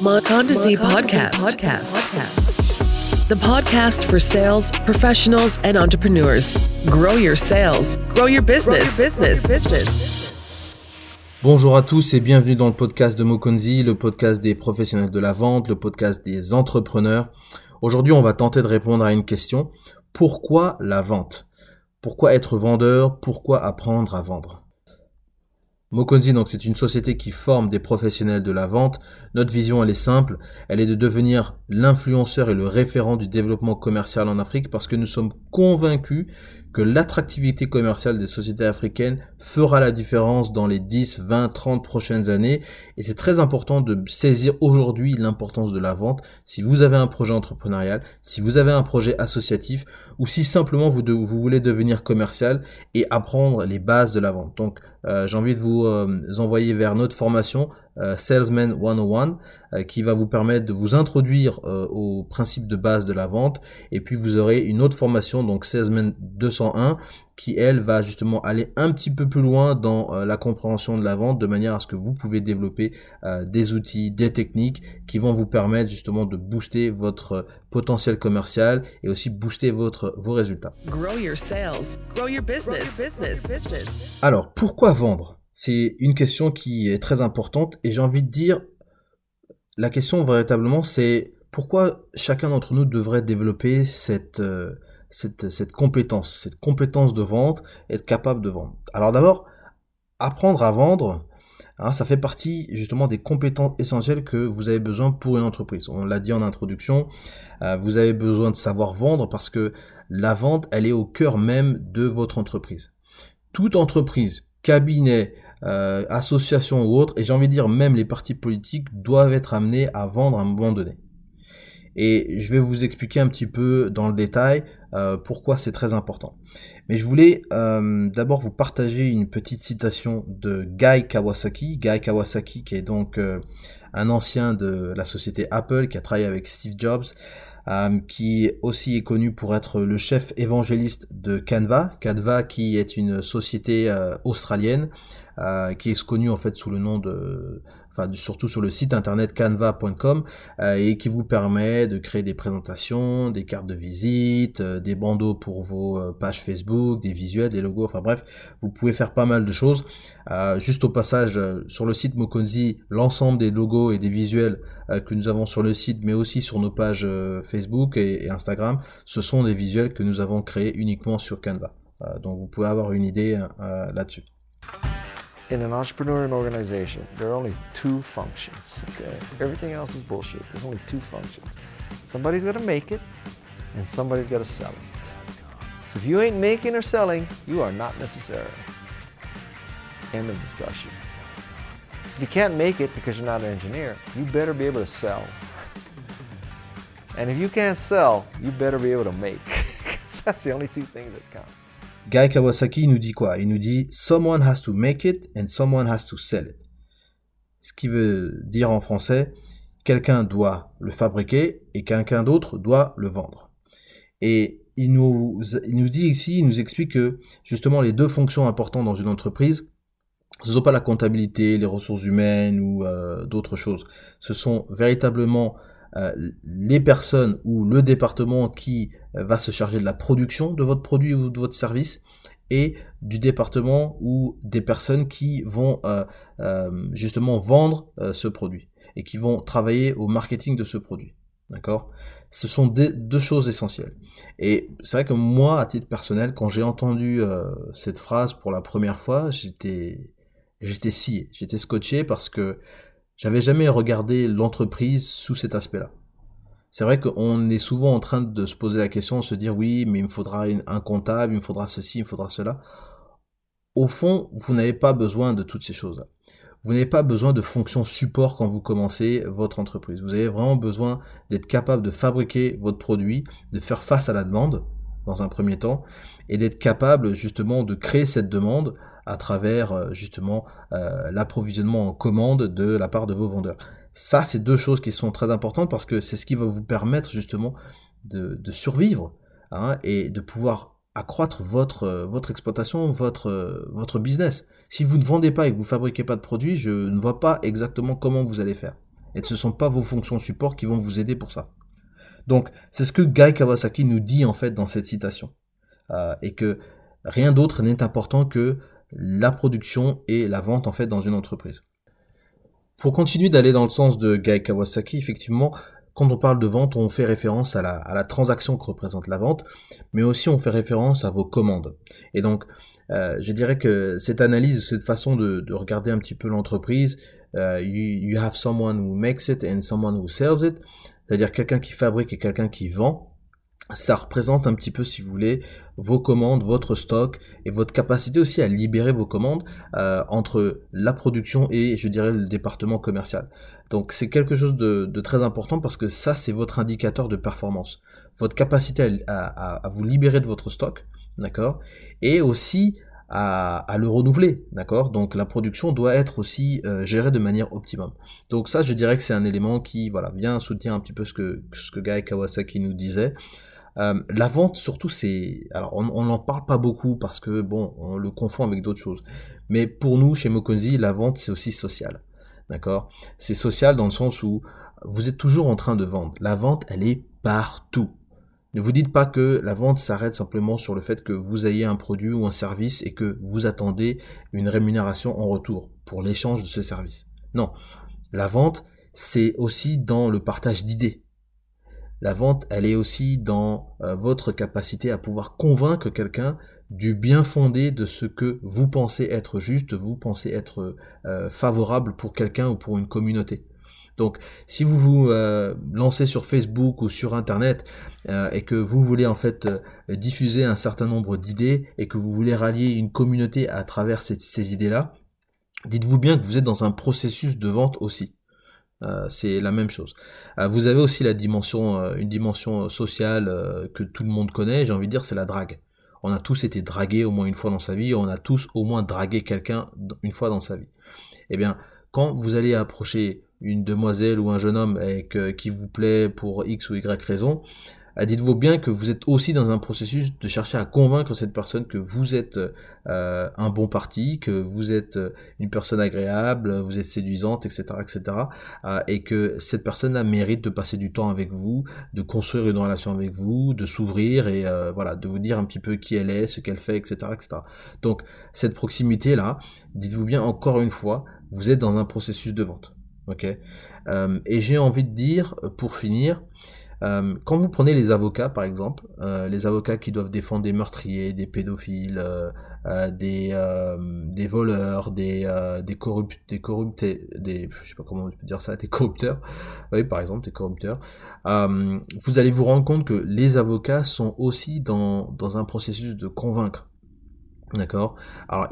Mondesi podcast. podcast. The podcast for sales professionals and entrepreneurs. Grow your sales, grow your business. Bonjour à tous et bienvenue dans le podcast de Mokonzi, le podcast des professionnels de la vente, le podcast des entrepreneurs. Aujourd'hui, on va tenter de répondre à une question. Pourquoi la vente? Pourquoi être vendeur? Pourquoi apprendre à vendre? Mokonzi, donc, c'est une société qui forme des professionnels de la vente. Notre vision, elle est simple. Elle est de devenir l'influenceur et le référent du développement commercial en Afrique parce que nous sommes convaincus que l'attractivité commerciale des sociétés africaines fera la différence dans les 10, 20, 30 prochaines années. Et c'est très important de saisir aujourd'hui l'importance de la vente. Si vous avez un projet entrepreneurial, si vous avez un projet associatif, ou si simplement vous, voulez devenir commercial et apprendre les bases de la vente. Donc, euh, j'ai envie de vous euh, envoyer vers notre formation Salesman 101 euh, qui va vous permettre de vous introduire euh, aux principes de base de la vente. Et puis vous aurez une autre formation donc Salesman 201 qui elle va justement aller un petit peu plus loin dans la compréhension de la vente de manière à ce que vous pouvez développer des outils, des techniques qui vont vous permettre justement de booster votre potentiel commercial et aussi booster votre vos résultats. Alors, pourquoi vendre? C'est une question qui est très importante et j'ai envie de dire, la question véritablement c'est pourquoi chacun d'entre nous devrait développer cette, euh, compétence, cette compétence de vente, être capable de vendre. Alors d'abord, apprendre à vendre, hein, ça fait partie justement des compétences essentielles que vous avez besoin pour une entreprise. On l'a dit en introduction, euh, vous avez besoin de savoir vendre parce que la vente, elle est au cœur même de votre entreprise. Toute entreprise, cabinet, euh, associations ou autres, et j'ai envie de dire même les partis politiques doivent être amenés à vendre à un moment donné. Et je vais vous expliquer un petit peu dans le détail euh, pourquoi c'est très important. Mais je voulais euh, d'abord vous partager une petite citation de Guy Kawasaki. Guy Kawasaki qui est donc un ancien de la société Apple qui a travaillé avec Steve Jobs. qui aussi est connu pour être le chef évangéliste de Canva. Canva qui est une société australienne euh, qui est connu en fait sous le nom de, enfin surtout sur le site internet canva.com euh, et qui vous permet de créer des présentations, des cartes de visite, euh, des bandeaux pour vos pages Facebook, des visuels, des logos, enfin bref, vous pouvez faire pas mal de choses. juste au passage, sur le site Mokonzi, l'ensemble des logos et des visuels que nous avons sur le site, mais aussi sur nos pages Facebook et, et, Instagram, ce sont des visuels que nous avons créés uniquement sur Canva. donc vous pouvez avoir une idée là-dessus. In an entrepreneur and organization, there are only two functions. Okay? Everything else is bullshit. There's only two functions. Somebody's to make it, and somebody's got to sell it. So if you ain't making or selling, you are not necessary. End of discussion. So if you can't make it because you're not an engineer, you better be able to sell. and if you can't sell, you better be able to make. Because that's the only two things that count. Guy Kawasaki nous dit quoi? Il nous dit Someone has to make it and someone has to sell it. Ce qui veut dire en français quelqu'un doit le fabriquer et quelqu'un d'autre doit le vendre. Et il nous, il nous dit ici, il nous explique que justement les deux fonctions importantes dans une entreprise, ce ne sont pas la comptabilité, les ressources humaines ou euh, d'autres choses. Ce sont véritablement les personnes ou le département qui euh, va se charger de la production de votre produit ou de votre service et du département ou des personnes qui vont euh, justement vendre ce produit et qui vont travailler au marketing de ce produit. D'accord? Ce sont deux choses essentielles. Et c'est vrai que moi, à titre personnel, quand j'ai entendu cette phrase pour la première fois, j'étais j'étais scié, j'étais scotché parce que j'avais jamais regardé l'entreprise sous cet aspect-là. C'est vrai qu'on est souvent en train de se poser la question, de se dire oui, mais il me faudra un comptable, il me faudra ceci, il me faudra cela. Au fond, vous n'avez pas besoin de toutes ces choses-là. Vous n'avez pas besoin de fonctions support quand vous commencez votre entreprise. Vous avez vraiment besoin d'être capable de fabriquer votre produit, de faire face à la demande dans un premier temps, et d'être capable justement de créer cette demande à travers euh, justement euh, l'approvisionnement en commande de la part de vos vendeurs. Ça, c'est deux choses qui sont très importantes parce que c'est ce qui va vous permettre justement de, survivre hein, et de pouvoir accroître votre, euh, votre exploitation, votre, votre business. Si vous ne vendez pas et que vous fabriquez pas de produits, je ne vois pas exactement comment vous allez faire. Et ce ne sont pas vos fonctions support qui vont vous aider pour ça. Donc, c'est ce que Guy Kawasaki nous dit en fait dans cette citation. Euh, et que rien d'autre n'est important que la production et la vente en fait dans une entreprise. Pour continuer d'aller dans le sens de Guy Kawasaki, effectivement, quand on parle de vente, on fait référence à la, transaction que représente la vente, mais aussi on fait référence à vos commandes. Et donc, euh, je dirais que cette analyse, cette façon de, regarder un petit peu l'entreprise, euh, you, have someone who makes it and someone who sells it, c'est-à-dire quelqu'un qui fabrique et quelqu'un qui vend ça représente un petit peu, si vous voulez, vos commandes, votre stock et votre capacité aussi à libérer vos commandes euh, entre la production et, je dirais, le département commercial. Donc c'est quelque chose de, très important parce que ça, c'est votre indicateur de performance. Votre capacité à, vous libérer de votre stock, d'accord? Et aussi à, le renouveler, d'accord? Donc la production doit être aussi euh, gérée de manière optimum. Donc ça, je dirais que c'est un élément qui, voilà, vient soutenir un petit peu ce que ce que Guy Kawasaki nous disait. Euh, la vente, surtout, c'est... Alors, on n'en parle pas beaucoup parce que, bon, on le confond avec d'autres choses. Mais pour nous, chez Mokonzi, la vente, c'est aussi social. D'accord? C'est social dans le sens où vous êtes toujours en train de vendre. La vente, elle est partout. Ne vous dites pas que la vente s'arrête simplement sur le fait que vous ayez un produit ou un service et que vous attendez une rémunération en retour pour l'échange de ce service. Non. La vente, c'est aussi dans le partage d'idées. La vente, elle est aussi dans euh, votre capacité à pouvoir convaincre quelqu'un du bien fondé de ce que vous pensez être juste, vous pensez être euh, favorable pour quelqu'un ou pour une communauté. Donc, si vous vous euh, lancez sur Facebook ou sur Internet et que vous voulez en fait diffuser un certain nombre d'idées et que vous voulez rallier une communauté à travers ces idées-là, dites-vous bien que vous êtes dans un processus de vente aussi. Euh, c'est la même chose. Euh, vous avez aussi la dimension, euh, une dimension sociale que tout le monde connaît. J'ai envie de dire, c'est la drague. On a tous été dragués au moins une fois dans sa vie. On a tous au moins dragué quelqu'un une fois dans sa vie. Eh bien, quand vous allez approcher une demoiselle ou un jeune homme qui vous plaît pour X ou Y raison, euh, dites-vous bien que vous êtes aussi dans un processus de chercher à convaincre cette personne que vous êtes euh, un bon parti, que vous êtes euh, une personne agréable, vous êtes séduisante, etc., etc., et que cette personne-là mérite de passer du temps avec vous, de construire une relation avec vous, de s'ouvrir et voilà, de vous dire un petit peu qui elle est, ce qu'elle fait, etc., etc. Donc cette proximité-là, dites-vous bien encore une fois, vous êtes dans un processus de vente. Ok Et j'ai envie de dire, pour finir, euh, quand vous prenez les avocats, par exemple, euh, les avocats qui doivent défendre des meurtriers, des pédophiles, euh, des, des voleurs, des, des corrupts, des corruptés, des, je sais pas comment on peut dire ça, des corrupteurs, oui, par exemple, des corrupteurs, vous allez vous rendre compte que les avocats sont aussi dans, dans un processus de convaincre. D'accord? Alors,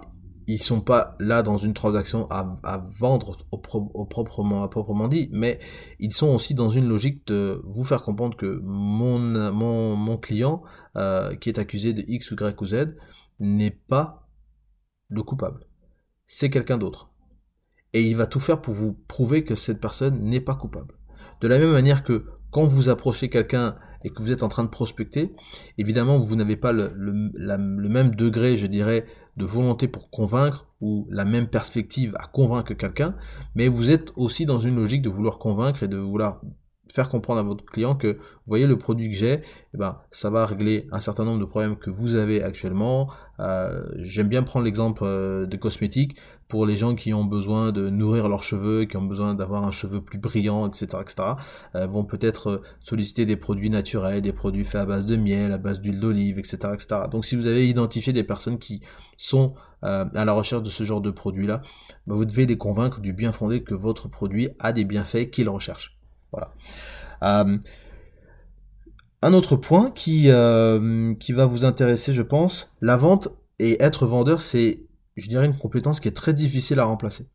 ils sont pas là dans une transaction à, à vendre au, proprement, à proprement dit, mais ils sont aussi dans une logique de vous faire comprendre que mon, mon, mon client euh, qui est accusé de X ou Y ou Z n'est pas le coupable. C'est quelqu'un d'autre. Et il va tout faire pour vous prouver que cette personne n'est pas coupable. De la même manière que quand vous approchez quelqu'un et que vous êtes en train de prospecter, évidemment, vous n'avez pas le, le, même degré, je dirais, de volonté pour convaincre ou la même perspective à convaincre quelqu'un, mais vous êtes aussi dans une logique de vouloir convaincre et de vouloir faire comprendre à votre client que, vous voyez, le produit que j'ai, eh ben, ça va régler un certain nombre de problèmes que vous avez actuellement. Euh, J'aime bien prendre l'exemple euh, de cosmétiques pour les gens qui ont besoin de nourrir leurs cheveux, qui ont besoin d'avoir un cheveu plus brillant, etc., etc. Euh, vont peut-être solliciter des produits naturels, des produits faits à base de miel, à base d'huile d'olive, etc., etc. Donc, si vous avez identifié des personnes qui sont à la recherche de ce genre de produits-là, ben, vous devez les convaincre du bien fondé que votre produit a des bienfaits qu'ils recherchent. Euh, un autre point qui, euh, qui va vous intéresser, je pense, la vente et être vendeur, c'est, je dirais, une compétence qui est très difficile à remplacer.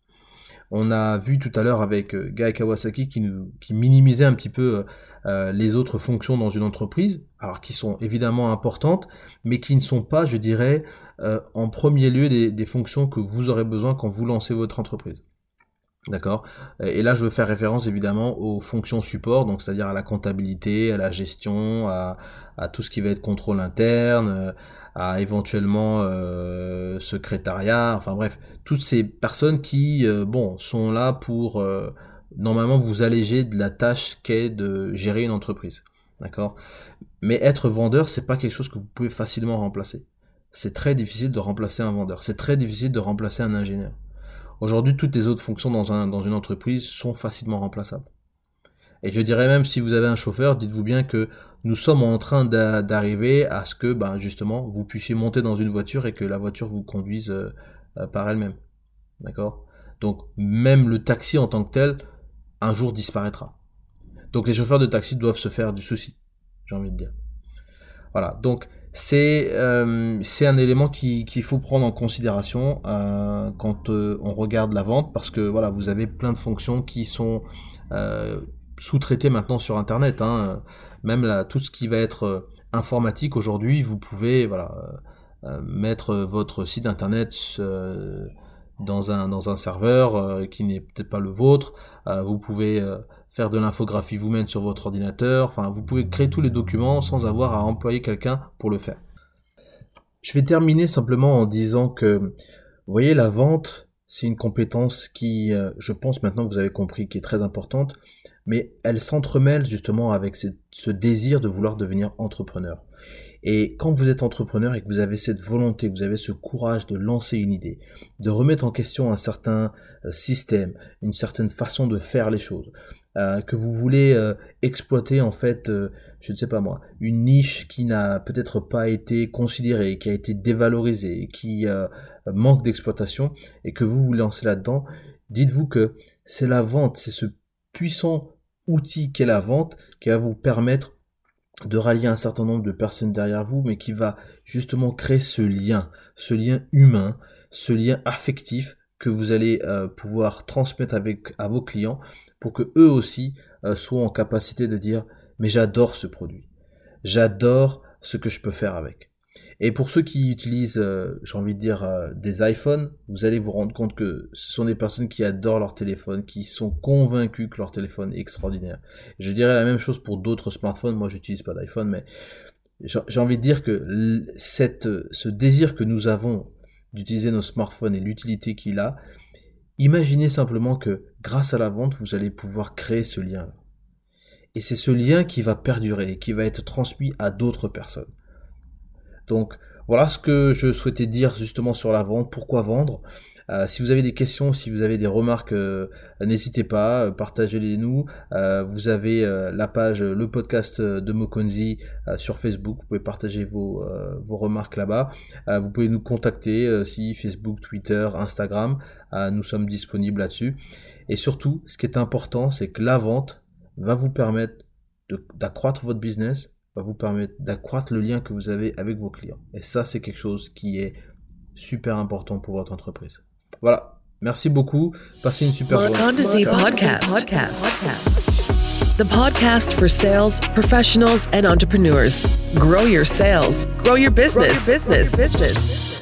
On a vu tout à l'heure avec euh, Guy Kawasaki qui minimisait un petit peu les autres fonctions dans une entreprise, alors qui sont évidemment importantes, mais qui ne sont pas, je dirais, en premier lieu des fonctions que vous aurez besoin quand vous lancez votre entreprise. D'accord Et là, je veux faire référence évidemment aux fonctions support, donc c'est-à-dire à la comptabilité, à la gestion, à, tout ce qui va être contrôle interne, à éventuellement euh, secrétariat, enfin bref, toutes ces personnes qui, euh, bon, sont là pour, euh, normalement vous allégez de la tâche qu'est de gérer une entreprise. D'accord Mais être vendeur, c'est pas quelque chose que vous pouvez facilement remplacer. C'est très difficile de remplacer un vendeur. C'est très difficile de remplacer un ingénieur. Aujourd'hui, toutes les autres fonctions dans, un, dans une entreprise sont facilement remplaçables. Et je dirais même, si vous avez un chauffeur, dites-vous bien que nous sommes en train d'arriver à ce que, ben, justement, vous puissiez monter dans une voiture et que la voiture vous conduise euh, par elle-même. D'accord? Donc, même le taxi en tant que tel, un jour disparaîtra. Donc, les chauffeurs de taxi doivent se faire du souci, j'ai envie de dire. Voilà, donc c'est euh, c'est un élément qu'il faut prendre en considération euh, quand euh, on regarde la vente parce que voilà vous avez plein de fonctions qui sont sous-traitées maintenant sur internet hein. même là, tout ce qui va être informatique aujourd'hui vous pouvez voilà mettre votre site internet dans un dans un serveur qui n'est peut-être pas le vôtre vous pouvez faire de l'infographie vous-même sur votre ordinateur. Enfin, vous pouvez créer tous les documents sans avoir à employer quelqu'un pour le faire. Je vais terminer simplement en disant que, vous voyez, la vente, c'est une compétence qui, euh, je pense maintenant que vous avez compris, qui est très importante, mais elle s'entremêle justement avec ce désir de vouloir devenir entrepreneur. Et quand vous êtes entrepreneur et que vous avez cette volonté, vous avez ce courage de lancer une idée, de remettre en question un certain euh, système, une certaine façon de faire les choses, euh, que vous voulez euh, exploiter en fait, euh, je ne sais pas moi, une niche qui n'a peut-être pas été considérée, qui a été dévalorisée, qui manque d'exploitation, et que vous vous lancez là-dedans, dites-vous que c'est la vente, c'est ce puissant outil qu'est la vente qui va vous permettre de rallier un certain nombre de personnes derrière vous, mais qui va justement créer ce lien, ce lien humain, ce lien affectif que vous allez pouvoir transmettre avec à vos clients pour que eux aussi euh, soient en capacité de dire mais j'adore ce produit, j'adore ce que je peux faire avec. Et pour ceux qui utilisent, euh, j'ai envie de dire, euh, des iPhones, vous allez vous rendre compte que ce sont des personnes qui adorent leur téléphone, qui sont convaincus que leur téléphone est extraordinaire. Je dirais la même chose pour d'autres smartphones. Moi, j'utilise pas d'iPhone, mais j'ai envie de dire que ce désir que nous avons d'utiliser nos smartphones et l'utilité qu'il a, Imaginez simplement que grâce à la vente, vous allez pouvoir créer ce lien. Et c'est ce lien qui va perdurer qui va être transmis à d'autres personnes. Donc voilà ce que je souhaitais dire justement sur la vente, pourquoi vendre? Euh, si vous avez des questions, si vous avez des remarques, euh, n'hésitez pas, euh, partagez-les nous. vous avez la page, le podcast de Mokonzi sur Facebook. Vous pouvez partager vos, vos remarques là-bas. vous pouvez nous contacter si Facebook, Twitter, Instagram. nous sommes disponibles là-dessus. Et surtout, ce qui est important, c'est que la vente va vous permettre d'accroître votre business, va vous permettre d'accroître le lien que vous avez avec vos clients. Et ça, c'est quelque chose qui est super important pour votre entreprise. Voilà. Merci beaucoup. Passez une super journée. podcast. podcast. The podcast for sales professionals and entrepreneurs. Grow your sales. Grow your business. Grow your business. Grow your business.